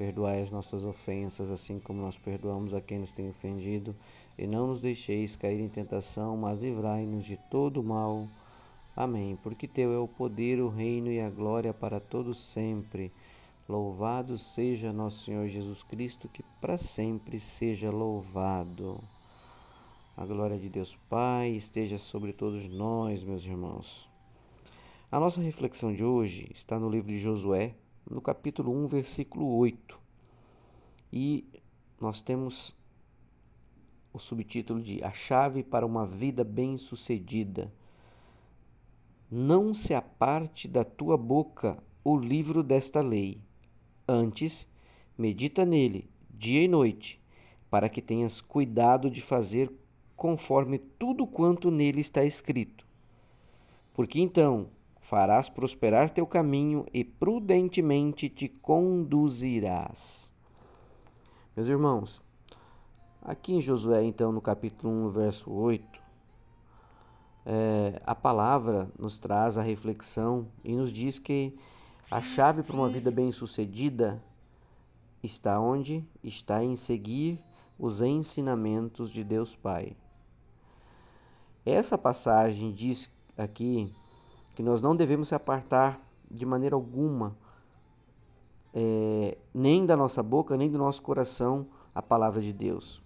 Perdoai as nossas ofensas, assim como nós perdoamos a quem nos tem ofendido, e não nos deixeis cair em tentação, mas livrai-nos de todo mal. Amém. Porque teu é o poder, o reino e a glória para todos sempre. Louvado seja nosso Senhor Jesus Cristo, que para sempre seja louvado. A glória de Deus Pai esteja sobre todos nós, meus irmãos. A nossa reflexão de hoje está no livro de Josué, no capítulo 1, versículo 8. E nós temos o subtítulo de A Chave para uma Vida Bem-Sucedida. Não se aparte da tua boca o livro desta lei. Antes, medita nele, dia e noite, para que tenhas cuidado de fazer conforme tudo quanto nele está escrito. Porque então farás prosperar teu caminho e prudentemente te conduzirás. Meus irmãos, aqui em Josué, então, no capítulo 1, verso 8, é, a palavra nos traz a reflexão e nos diz que a chave para uma vida bem-sucedida está onde? Está em seguir os ensinamentos de Deus Pai. Essa passagem diz aqui que nós não devemos se apartar de maneira alguma, é, nem da nossa boca, nem do nosso coração, a palavra de Deus.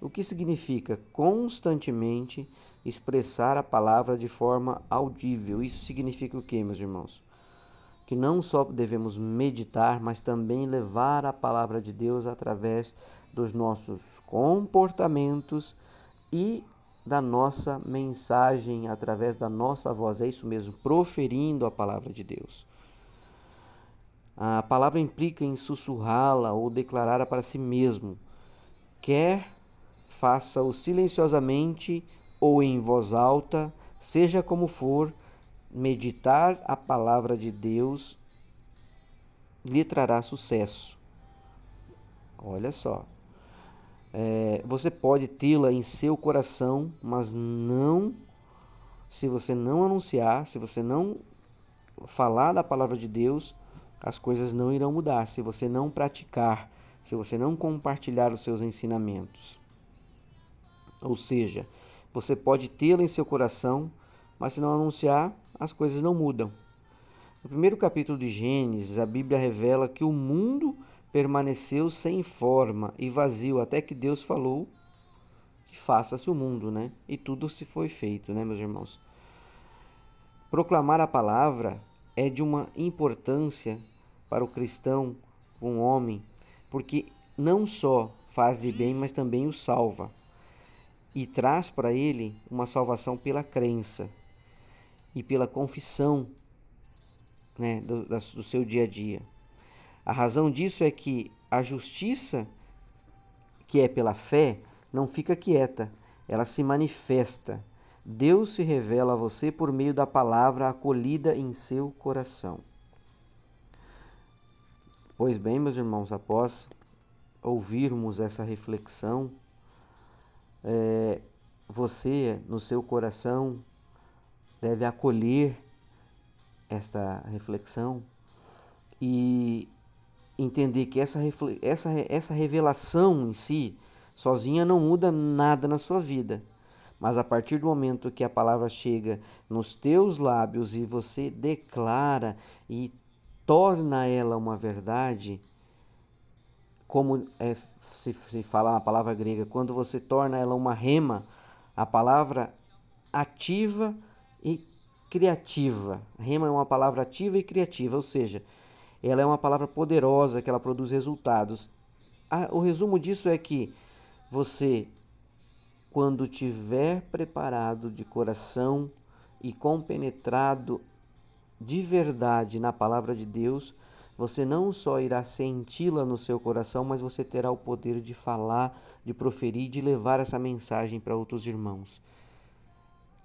O que significa constantemente expressar a palavra de forma audível. Isso significa o que, meus irmãos? Que não só devemos meditar, mas também levar a palavra de Deus através dos nossos comportamentos e da nossa mensagem, através da nossa voz. É isso mesmo, proferindo a palavra de Deus. A palavra implica em sussurrá-la ou declará-la para si mesmo. Quer faça-o silenciosamente ou em voz alta, seja como for, meditar a palavra de Deus lhe trará sucesso. Olha só, é, você pode tê-la em seu coração, mas não, se você não anunciar, se você não falar da palavra de Deus, as coisas não irão mudar. Se você não praticar, se você não compartilhar os seus ensinamentos. Ou seja, você pode tê-la em seu coração, mas se não anunciar, as coisas não mudam. No primeiro capítulo de Gênesis, a Bíblia revela que o mundo permaneceu sem forma e vazio até que Deus falou que faça-se o mundo, né? E tudo se foi feito, né, meus irmãos? Proclamar a palavra é de uma importância para o cristão, um homem, porque não só faz de bem, mas também o salva e traz para ele uma salvação pela crença e pela confissão né, do, do seu dia a dia. A razão disso é que a justiça, que é pela fé, não fica quieta, ela se manifesta. Deus se revela a você por meio da palavra acolhida em seu coração. Pois bem, meus irmãos, após ouvirmos essa reflexão, é, você, no seu coração, deve acolher esta reflexão e entender que essa, essa, essa revelação em si, sozinha, não muda nada na sua vida. Mas a partir do momento que a palavra chega nos teus lábios e você declara e torna ela uma verdade, como é, se, se fala na palavra grega, quando você torna ela uma rema, a palavra ativa e criativa. Rema é uma palavra ativa e criativa, ou seja, ela é uma palavra poderosa que ela produz resultados. o resumo disso é que você, quando tiver preparado de coração e compenetrado de verdade na palavra de Deus, você não só irá senti-la no seu coração, mas você terá o poder de falar, de proferir, de levar essa mensagem para outros irmãos.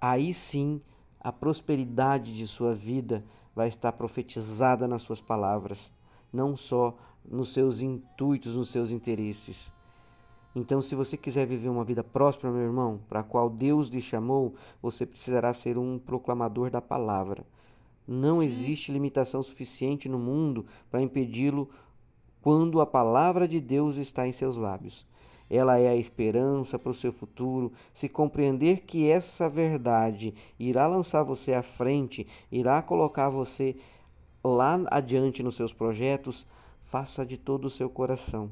Aí sim, a prosperidade de sua vida vai estar profetizada nas suas palavras, não só nos seus intuitos, nos seus interesses. Então, se você quiser viver uma vida próspera, meu irmão, para a qual Deus lhe chamou, você precisará ser um proclamador da palavra. Não existe limitação suficiente no mundo para impedi-lo quando a palavra de Deus está em seus lábios. Ela é a esperança para o seu futuro. Se compreender que essa verdade irá lançar você à frente, irá colocar você lá adiante nos seus projetos, faça de todo o seu coração.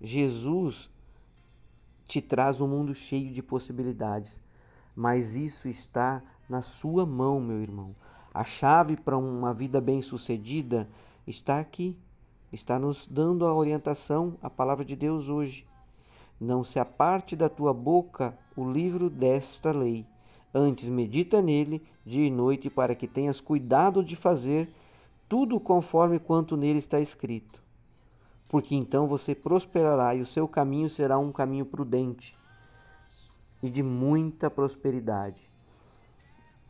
Jesus te traz um mundo cheio de possibilidades, mas isso está na sua mão, meu irmão. A chave para uma vida bem-sucedida está aqui. Está nos dando a orientação, a palavra de Deus hoje. Não se aparte da tua boca o livro desta lei. Antes medita nele dia e noite, para que tenhas cuidado de fazer tudo conforme quanto nele está escrito. Porque então você prosperará e o seu caminho será um caminho prudente e de muita prosperidade.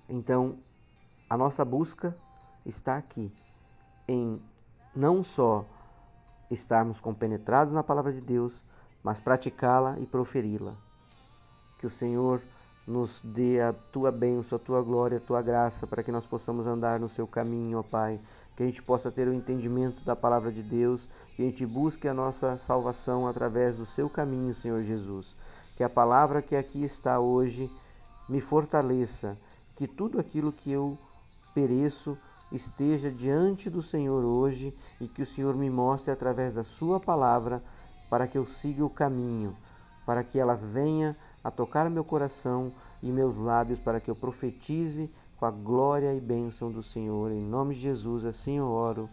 Então, a nossa busca está aqui, em não só estarmos compenetrados na palavra de Deus, mas praticá-la e proferi-la. Que o Senhor nos dê a tua bênção, a tua glória, a tua graça, para que nós possamos andar no seu caminho, ó Pai. Que a gente possa ter o entendimento da palavra de Deus, que a gente busque a nossa salvação através do seu caminho, Senhor Jesus. Que a palavra que aqui está hoje me fortaleça, que tudo aquilo que eu pereço esteja diante do Senhor hoje e que o Senhor me mostre através da Sua palavra para que eu siga o caminho, para que ela venha a tocar meu coração e meus lábios, para que eu profetize com a glória e bênção do Senhor. Em nome de Jesus, assim eu oro.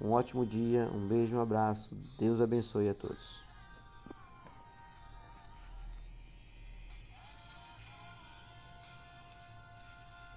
Um ótimo dia, um beijo, um abraço. Deus abençoe a todos.